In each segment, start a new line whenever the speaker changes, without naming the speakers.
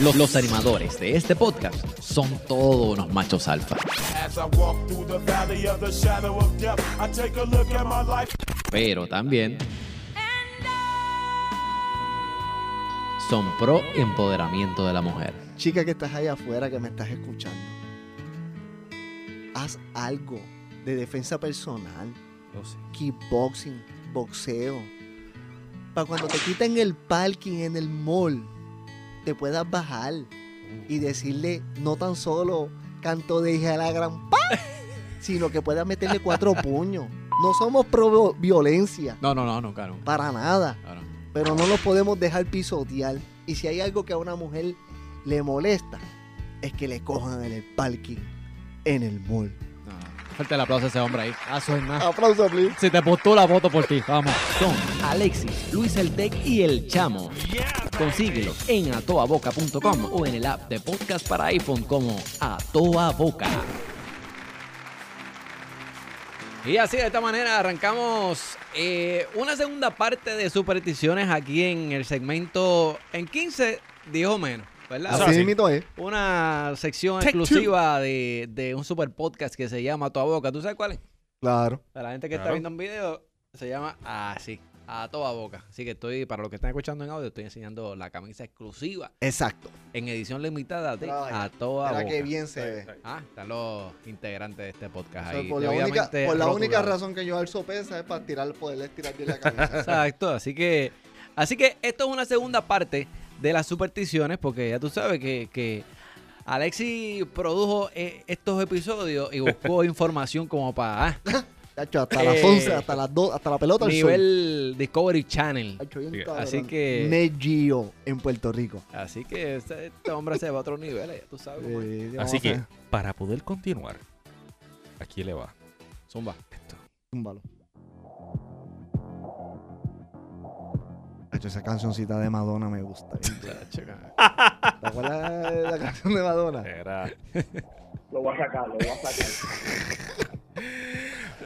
Los, los animadores de este podcast son todos unos machos alfa.
As I walk through the valley of the shadow of death, I take a look at my life.
Pero también son pro empoderamiento de la mujer.
Chica que estás allá afuera que me estás escuchando. Haz algo de defensa personal, kickboxing, boxeo. Para cuando te quiten el parking en el mall, te puedas bajar y decirle no tan solo canto de hija de la gran pa, sino que puedas meterle cuatro puños. No somos pro violencia,
No, no, no, no, claro.
para nada
claro.
pero no los podemos dejar pisotear. Y si hay algo que a una mujer le molesta, es que le cojan en el parking, en el mall.
Fuerte el aplauso a ese hombre ahí. Ah, soy más.
Aplauso, please.
Si te postó la voto por ti, vamos. Son Alexis, Luis el Tech y el Chamo. Consíguelos en atoaboca.com o en el app de podcast para iPhone como A Toa Boca. Y así de esta manera arrancamos eh, una segunda parte de supersticiones aquí en el segmento en 15, dijo menos, ¿verdad?
Así mismo es.
Una sección
Take
exclusiva de, de un super podcast que se llama A Toda Boca. ¿Tú sabes cuál es?
Claro.
Para la gente que está viendo un video, se llama así, a toda boca. Así que estoy, para los que están escuchando en audio, estoy enseñando la camisa exclusiva
Exacto.
en edición limitada de A Toda
Mira
Boca.
qué bien se ve.
Ah, están los integrantes de este podcast
O sea,
ahí.
por la única,
debidamente
por la única
rotulados.
razón que yo alzo pesa es para tirar, poderle tirar bien la camisa.
Exacto, así que, así que esto es una segunda parte de las supersticiones, porque ya tú sabes que, que Alexi produjo eh, estos episodios y buscó información como para ah,
Tacho, hasta las
Eh,
11, hasta las 2, hasta la pelota
nivel Discovery Channel.
Bien
Sí.
Así que-
Net Geo en Puerto Rico.
Así que este, este hombre se va a otro nivel, ya tú sabes.
Eh,
Así que, para poder continuar, aquí le va.
Zumba.
Esto.
Túmbalo. Esa cancioncita de Madonna me gusta. ¿Te acuerdas de la canción de Madonna?
Era.
Lo voy a sacar, lo voy a sacar.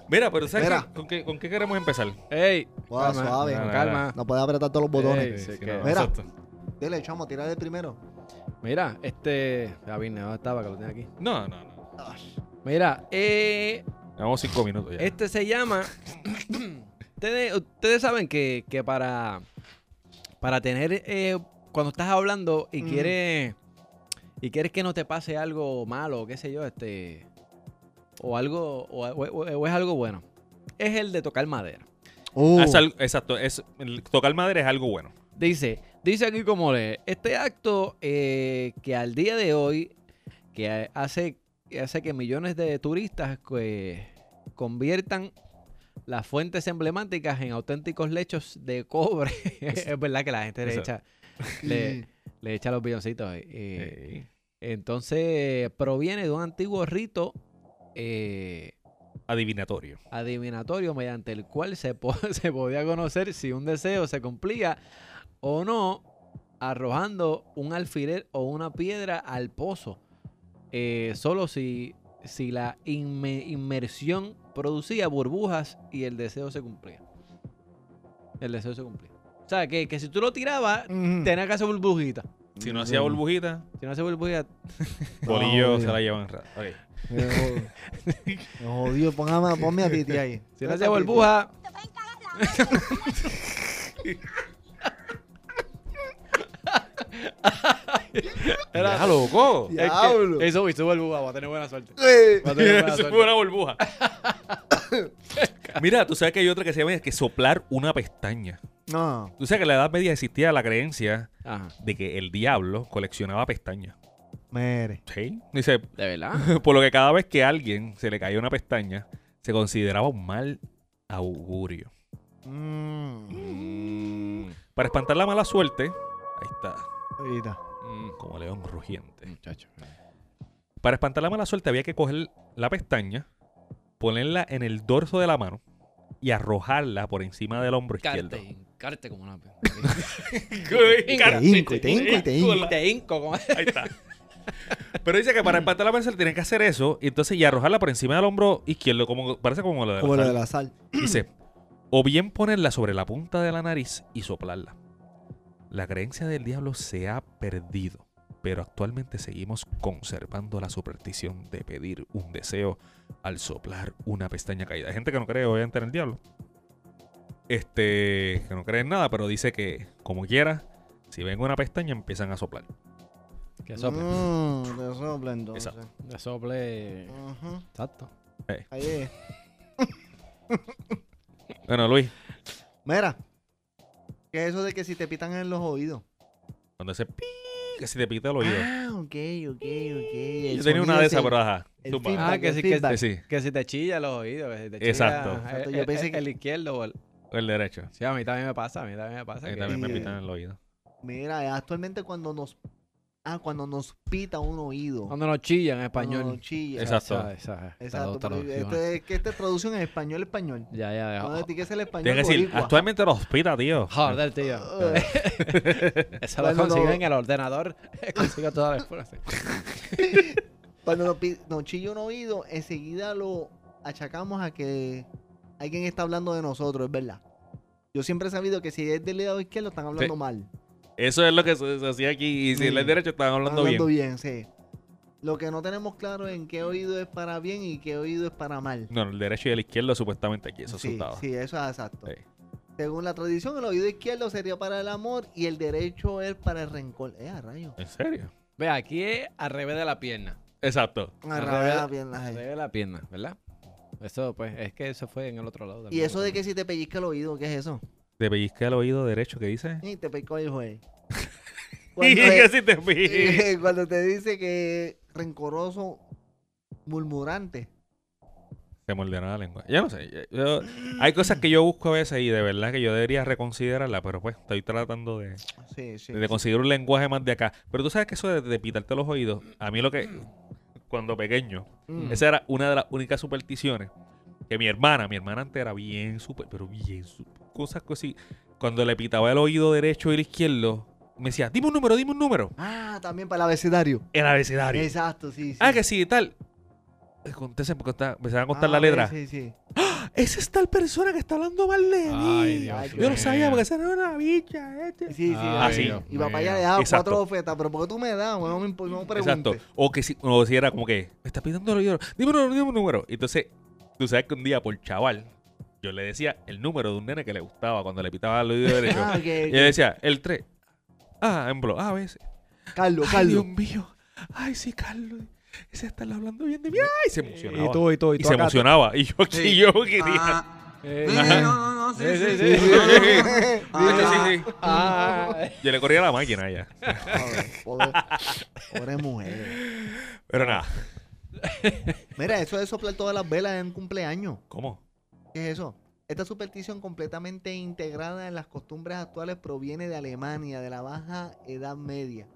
Mira, pero ¿sabes
Mira.
qué? ¿Con, qué, con qué queremos empezar?
Ey,
Suave,
calma,
suave.
con
No, no,
calma.
No puedes apretar todos los botones.
Ey, sí,
Sí,
que-
no,
Mira.
exacto.
Dile, chamo, tírale primero.
Mira, este. David, ¿dónde estaba? Que lo tiene aquí.
No, no, no.
Mira, eh,
Llevamos cinco minutos ya.
este se llama. ustedes, ustedes saben que, que para. Para tener. eh, cuando estás hablando y
Mm.
quieres. Y quieres que no te pase algo malo, qué sé yo, este. O algo. O, o- o es algo bueno. Es el de tocar madera.
Uh,
Ah, es al- exacto. Es, el- tocar madera es algo bueno.
Dice, dice aquí como lee, este acto eh, que al día de hoy, que hace, que hace que millones de turistas pues, conviertan las fuentes emblemáticas en auténticos lechos de cobre. es verdad que la gente le echa, le, le echa los billoncitos. ahí. Eh,
Eh,
entonces, proviene de un antiguo rito eh,
adivinatorio.
adivinatorio mediante el cual se, po- se podía conocer si un deseo se cumplía o no arrojando un alfiler o una piedra al pozo. Eh, solo si, si la inme- inmersión producía burbujas y el deseo se cumplía. El deseo se cumplía. O sea, que, que si tú lo tirabas,
mm.
tenía que hacer burbujita.
Si no hacía burbujita,
Si no hace burbujita,
bolillo
No,
se la llevan. ra- ok.
Me jod- me jodió. Póngame, ponme a Titi ahí.
si no hacía burbuja, Era-
Ya, loco.
Es que
Diablo.
Eso hizo burbuja, va a tener buena suerte. Va a tener buena
Eso
suerte.
fue una burbuja. Mira, tú sabes que hay otra que se llama que soplar una pestaña.
No.
Tú sabes que en la Edad Media existía la creencia
Ajá.
de que el diablo coleccionaba pestañas.
Mere.
Sí. Dice,
¿De verdad?
por lo que cada vez que a alguien se le caía una pestaña, se consideraba un mal augurio.
Mm.
Para espantar la mala suerte, ahí está,
Ahorita.
como león rugiente.
Muchacho.
Para espantar la mala suerte había que coger la pestaña, ponerla en el dorso de la mano y arrojarla por encima del hombro izquierdo.
Carte, carte como una.
Te hinco, y te hinco, y te hinco.
Y te hinco como.
Ahí está. Pero dice que para espantar la mala suerte tienen que hacer eso y entonces y arrojarla por encima del hombro izquierdo, como parece como lo de la
Como lo
sal.
de la sal.
Dice, o bien ponerla sobre la punta de la nariz y soplarla. La creencia del diablo se ha perdido. pero actualmente seguimos conservando la superstición de pedir un deseo al soplar una pestaña caída. Hay gente que no cree obviamente en el diablo. Este, que no cree en nada, pero dice que como quiera, si ven una pestaña empiezan a soplar.
Que sople.
Mm, sopla entonces.
Exacto.
Que sople. Exacto.
Ahí es.
Bueno, Luis,
Mira, ¿qué es eso de que si te pitan en los oídos?
cuando ese pi, que si te pita el oído.
Ah, ok, ok, ok. El
Yo tenía una de esas, pero ajá.
el feedback,
Ah, que
el
sí, que.
Sí,
Que si te chilla los oídos. Que si te chilla
Exacto.
El,
yo pensé
el-
que-
el izquierdo o el.
el derecho.
Sí, a mí también me pasa. A mí también me
A
pasa.
mí
que-
también me pitan el oído.
Mira, actualmente cuando nos... Ah, cuando nos pita un oído.
Cuando nos chillan en
cuando
español.
nos chilla.
Exacto.
Exacto. porque
traducción.
este, es que esta es traducción en español, español.
Ya, ya, ya.
No, que es el español
Tienes que decir, actualmente los pita, tío.
Joder, tío. Eso lo
Cuando
consigo
no-
en el ordenador. consigo todas las frases.
Cuando nos, nos chilla un oído, enseguida lo achacamos a que alguien está hablando de nosotros, es verdad. Yo siempre he sabido que si es del lado izquierdo están hablando
Sí.
mal.
Eso es lo que se, se hacía aquí. Y si
Sí.
el derecho estaban hablando,
hablando
bien.
bien, sí. Lo que no tenemos claro es en qué oído es para bien y qué oído es para mal.
No, el derecho y el izquierdo supuestamente aquí. Eso
sí,
asustaba.
sí, eso es exacto.
Sí.
Según la tradición, el oído izquierdo sería para el amor y el derecho es para el rencor. Eh, a rayo.
¿En serio?
Ve, aquí es al revés de la pierna.
Exacto.
Al revés-
la pierna,
Al revés de la pierna, ¿verdad? Eso, pues, es que eso fue en el otro lado. del
Y eso de que si te pellizca el oído, ¿qué es eso?
Te pellizca el oído derecho, ¿qué dice?
Y te pellizcó el juez.
Y
Cuando,
que
es-
si te pi-
cuando te dice que rencoroso, murmurante.
Se morderá la lengua. Yo no sé. yo- hay cosas que yo busco a veces y de verdad que yo debería reconsiderarla, pero pues estoy tratando de,
Sí, sí.
de conseguir un lenguaje más de acá. Pero tú sabes que eso de, de pitarte los oídos, a mí lo que, cuando pequeño,
Mm.
esa era una de las únicas supersticiones que mi hermana, mi hermana antes era bien super, pero bien super, cosas así. Cuando le pitaba el oído derecho y el izquierdo, me decía, dime un número, dime un número.
Ah, también para el abecedario.
El abecedario.
Exacto, sí, sí.
Ah, que sí, tal. Eh, Contése, porque está- empezaban a contar
Ah,
la letra.
Sí, sí.
Esa es tal persona que está hablando mal de mí.
Ay, Dios
Ay,
Yo no sabía porque esa no era una bicha. este.
Sí, sí.
Ah,
así.
sí.
Y papá ya le daba
Exacto.
cuatro bofetas, pero ¿por qué tú me das? No me, no me
Exacto. O que si, o si era como que, me está pidiendo el oído. Dime un número, dime un número. Entonces, tú sabes que un día por chaval, yo le decía el número de un nene que le gustaba cuando le pitaba el oído derecho.
Ah,
y él decía, el 3. Ah, en blo, a veces.
Carlos,
Ay, Dios
Carlos.
mío. Ay, sí, Carlos. Ese está hablando bien de mí. Ay, se emocionaba.
Y tú, y tú, y
Y
tú
se
acá,
emocionaba. Y yo aquí,
Sí.
yo quería.
Ah,
Eh,
no, no, no, sí,
Sí. Ah,
Yo le corría la máquina ya.
Pobre, pobre mujer.
Pero nada.
Mira, eso de soplar todas las velas en un cumpleaños.
¿Cómo?
¿Qué es eso? Esta superstición completamente integrada en las costumbres actuales proviene de Alemania, de la baja edad media.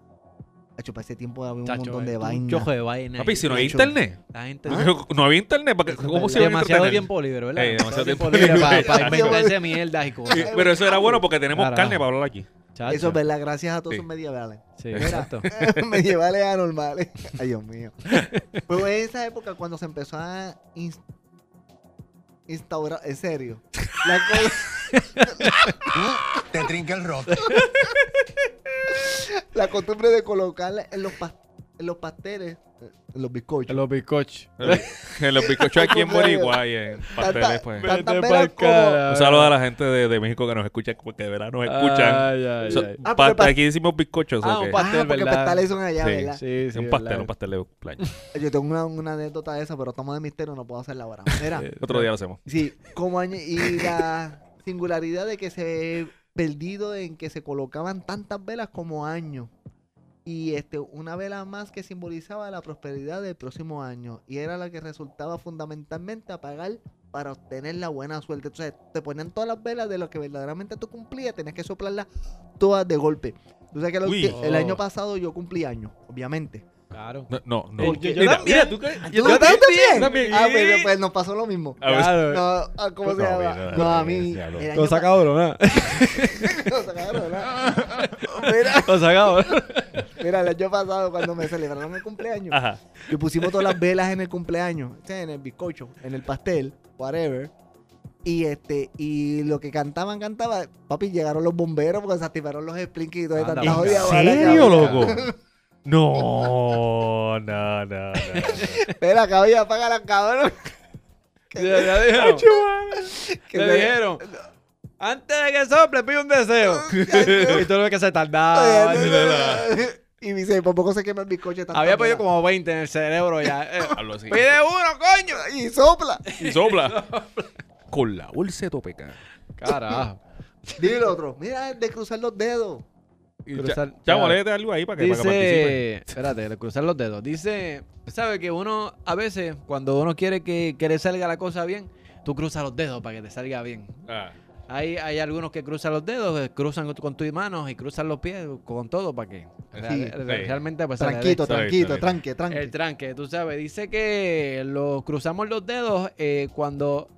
Hacho, para ese tiempo había un
chacho,
montón de
un
vainas.
chojo de vaina.
Papi, si no hay
hecho.
internet.
La gente
No había internet. ¿para qué- ¿Cómo se
demasiado
entretener?
tiempo libre, ¿verdad?
Eh, demasiado tiempo
libre
libre.
para, para inventarse mierdas y cosas.
Pero eso era bueno porque tenemos
Carajo.
carne para hablar aquí.
Chacho.
Eso es verdad, gracias a todos
Sí.
esos medievales.
Sí, exacto.
medievales anormales. Ay, Dios mío. Pero en esa época cuando se empezó a instaurar, en serio, la
Te trinca el rock.
la costumbre de colocarla en los, pas- en los pasteles, en los bizcochos.
Los bizcochos.
En los bizcochos aquí en
Como que-
Boricua y en pasteles, pues.
Como-.
Un saludo a la gente de, de México que nos escucha, porque de verdad nos escuchan.
Ay, ay,
So-
ay.
Ah,
pa-
pero pa-
aquí decimos bizcochos.
Ah,
¿o qué?
un pastel,
ah, porque
¿verdad?
pastales son allá,
Sí.
¿verdad?
Sí, sí.
un pastel,
verdad.
un pastel de cumpleaños.
Yo tengo una, una anécdota de esa, pero estamos de misterio, no puedo hacerla ahora. Mira,
Eh,
Otro día lo hacemos.
sí, como y la singularidad de que se perdido en que se colocaban tantas velas como años. Y este, una vela más que simbolizaba la prosperidad del próximo año. Y era la que resultaba fundamentalmente apagar para obtener la buena suerte. Entonces, te ponían todas las velas de lo que verdaderamente tú cumplías, tenías que soplarlas todas de golpe. Tú sabes que el,
Uy.
el
Oh.
año pasado yo cumplí años, obviamente.
Claro.
No, no. no.
Yo- yo
mira,
también.
mira, tú crees-
¿Tú
yo también.
también?
también.
Ah, pues, pues nos pasó lo mismo.
A ver,
Claro.
No, ah, ¿cómo se
No,
llama? No, a mí. año
Lo
pa-
sacado, ¿no?
Lo
sacado.
mira, el año pasado cuando me celebraron el cumpleaños,
Ajá.
que pusimos todas las velas en el cumpleaños, en el bizcocho, en el pastel, whatever. Y este, y lo que cantaban, cantaba, papi, llegaron los bomberos porque se activaron los sprinkles y todo
¿en
jodida
¿En
bala que
serio, loco? No, no, no, no. no.
Espera, cabrón, apaga la cabrón.
Ya, ya dijeron. Le
me-
dijeron. Antes de que sople, pide un deseo. y todo lo que se tardaba.
Y me dice, por poco se quema el bizcocho.
Había pedido
mierda.
como 20 en el cerebro ya. Eh,
Hablo así.
Pide uno, coño.
Y sopla.
Y sopla. Con la bolsa de topeca.
Carajo.
Dile el otro. Mira, el de cruzar los dedos.
Cruzar-
Chamo,
ya.
léete algo ahí para que, para que participe.
Dice, espérate, cruzar los dedos. Dice, sabe que uno a veces cuando uno quiere que, que le salga la cosa bien, tú cruzas los dedos para que te salga bien.
Ah.
Hay, hay algunos que cruzan los dedos, que cruzan con tus manos y cruzan los pies con todo para que
Sí.
realmente pues.
Tranquito,
está
tranque, tranque.
El tranque, tú sabes, dice que los cruzamos los dedos eh, cuando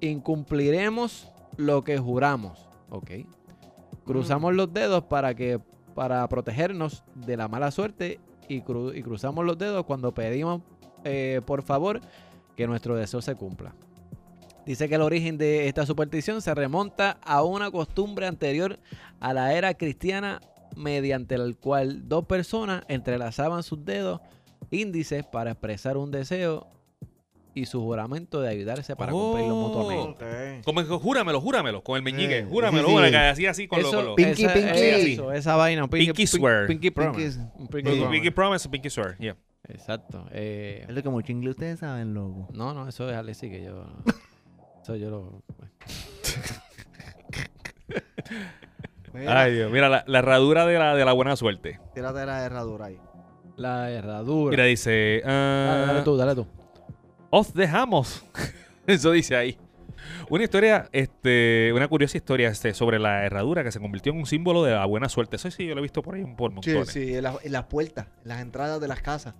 incumpliremos lo que juramos, ¿ok? Cruzamos los dedos para que para protegernos de la mala suerte y, cru- y cruzamos los dedos cuando pedimos eh, por favor que nuestro deseo se cumpla. Dice que el origen de esta superstición se remonta a una costumbre anterior a la era cristiana mediante la cual dos personas entrelazaban sus dedos índices para expresar un deseo y su juramento de ayudarse para cumplir los
Oh.
mutuamente.
Como que júramelo, júramelo, con el meñique.
Eh,
júramelo,
sí, sí.
así, así con
Eso-
lo. Con lo
Pinky,
esa,
pinky.
Eso, esa vaina. Pinky,
Pinky
pin-
swear.
Pinky promise.
Pinky-
Un pinky
Pinky,
promise.
pinky promise, pinky swear. Yeah.
Exacto. Eh,
Es lo que mucho inglés ustedes saben, loco.
no, no, eso es Alexi que yo... Eso yo lo...
Mira,
Ay, Dios. Mira, la, la herradura de la, de la buena suerte.
tírate la herradura ahí.
La herradura.
Mira, dice.
dale,
ah,
dale tú, dale tú.
Os dejamos. Eso dice ahí. Una historia, este, una curiosa historia este, sobre la herradura que se convirtió en un símbolo de la buena suerte. Eso sí, yo lo he visto por ahí por
Sí,
montones.
sí, en, la- en las puertas, en las entradas de las casas.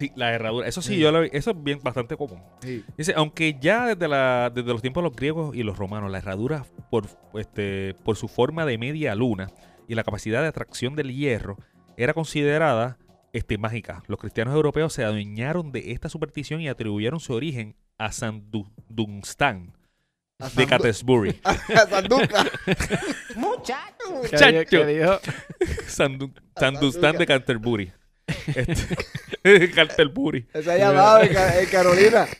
Sí, la herradura. Eso sí,
Sí.
yo lo eso es bien bastante común.
Sí.
Dice, aunque ya desde, la, desde los tiempos de los griegos y los romanos, la herradura, por, este, por su forma de media luna y la capacidad de atracción del hierro, era considerada este, mágica. Los cristianos europeos se adueñaron de esta superstición y atribuyeron su origen a San Du- Dunstan
A
de Canterbury.
A Sanduca.
¿Qué
Chacho.
dijo- qué dijo?
San, Du-
A
San
San
Dunstan
Duca.
de Canterbury. Este, Canterbury.
Ese ha llamado en, Ca- en Carolina.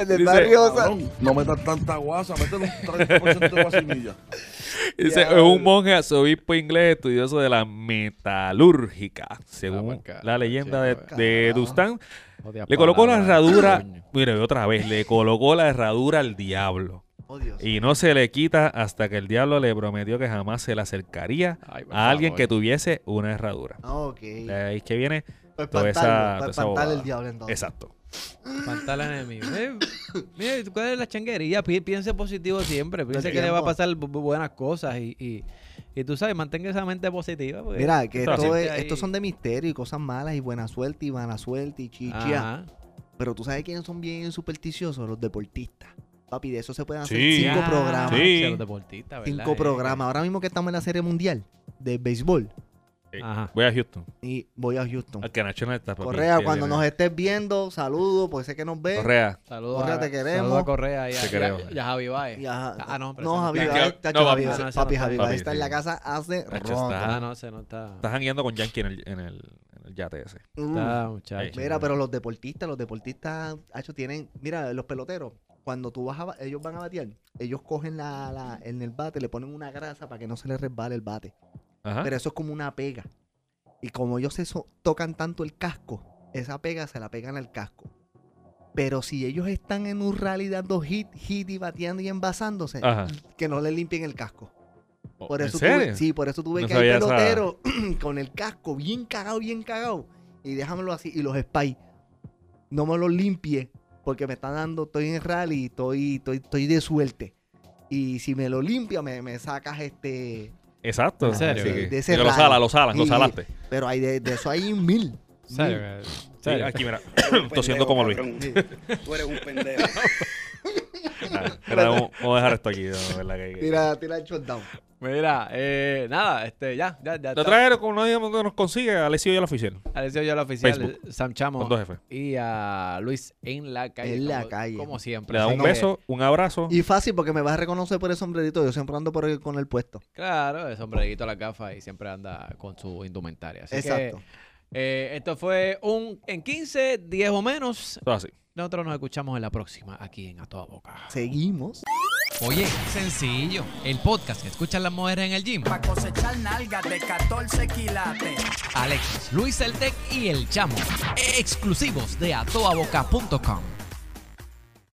En el
Dice,
barrio. Sa-
Cabrón, no metas tanta guasa, métele un 30% de guasimilla.
Dice, es un monje arzobispo inglés estudioso de la metalúrgica. Según la leyenda de,
chico.
de le colocó la herradura. Mire, otra vez, le colocó la herradura al diablo.
Oh, Dios.
Y no se le quita hasta que el diablo le prometió que jamás se le acercaría
Ay, por
a alguien
favor.
que tuviese una herradura.
Ah, ok.
De ahí es que viene.
Para
toda esa-
espantarlo,
toda
para
esa
espantar
bobada.
el diablo entonces.
Exacto.
Espantar al enemigo. Eh, mira, ¿cuál es la changuería? Pi- Piense positivo siempre. Piense que le va a pasar bu- bu- buenas cosas y, y, y tú sabes, mantenga esa mente positiva. porque-
Mira, que
Esto
es-
Ahí.
estos son de misterio y cosas malas y buena suerte y mala suerte y chichia.
Ajá.
Pero tú sabes quiénes son bien supersticiosos, los deportistas. Papi, de eso se pueden hacer
Sí.
cinco
Ah,
programas.
Sí.
sí, los deportistas, ¿verdad?
Cinco
Eh,
programas. Ahora mismo que estamos en la serie mundial de béisbol.
Ajá.
Voy a Houston.
Y voy a Houston.
Al que Nacho no está, papi.
Correa, cuando
viene.
nos estés viendo, saludos, porque sé que nos ves.
Correa.
Saludos
Correa,
a,
te queremos.
saludos a Correa y a,
Te
y a-
queremos.
y a Javi Baez.
Y a-
Ah, no, pero
no,
ese no
Javi
está.
Baez, tacho,
no,
Javi,
papi,
papi,
ese no
Javi
está.
Baez está en la
Papi,
casa hace
Tacho,
rato.
está-
Ah, no, ese no está.
Estás jangueando con Yankee en el, en el, en el yate ese.
Uh,
Está, muchacho.
Mira, pero los deportistas, los deportistas, hacho, tienen, mira, los peloteros, cuando tú vas a, ba- ellos van a batear, ellos cogen la, la- en el bate, le ponen una grasa para que no se les resbale el bate.
Ajá.
Pero eso es como una pega. Y como ellos se so- tocan tanto el casco, esa pega se la pegan al casco. Pero si ellos están en un rally dando hit, hit y bateando y envasándose,
Ajá.
que no le limpien el casco. Por
¿En
eso
serio?
tuve, sí, por eso tuve
No
que hay peloteros con el casco bien cagado, bien cagado. Y déjamelo así. Y los spy, no me los limpie porque me están dando, estoy en el rally estoy, estoy, estoy de suerte. Y si me lo limpia, me, me sacas este.
Exacto.
¿En serio? Sí,
que-
de ese
que lo
rally.
salas, lo salas, lo
Y-
salaste.
Pero hay de, de eso hay mil.
¿Serio?
mil.
Sí,
¿Serio?
aquí, mira.
Un
Tosiendo como Luis.
cabrón. Tú eres un pendejo.
Mira, vamos, a dejar esto aquí. ¿no? ¿Verdad que-
Tira, tira el shutdown.
Mira, eh, nada, este, ya, ya, ya.
La otra vez, como no digamos nos consigue, Alessio y el oficial.
Alessio yo la oficial,
Facebook.
Sam Chamo
Con dos jefes.
y a Luis en la calle.
En la
como-
calle.
Como siempre.
Le da un
que,
beso, un abrazo.
Y fácil porque me vas a reconocer por el sombrerito. Yo siempre ando por el- con el puesto.
Claro, el sombrerito, la gafa y siempre anda con su indumentaria. Así
Exacto.
que
Eh, esto fue un en 15, 10 o menos.
Todo así.
Nosotros nos escuchamos en la próxima aquí en A Toda Boca.
Seguimos.
Oye, sencillo. El podcast que escuchan las mujeres en el gym.
Pa' cosechar nalgas de 14 quilates.
Alexis, Luis El Tec y El Chamo. Exclusivos de atoaboca.com.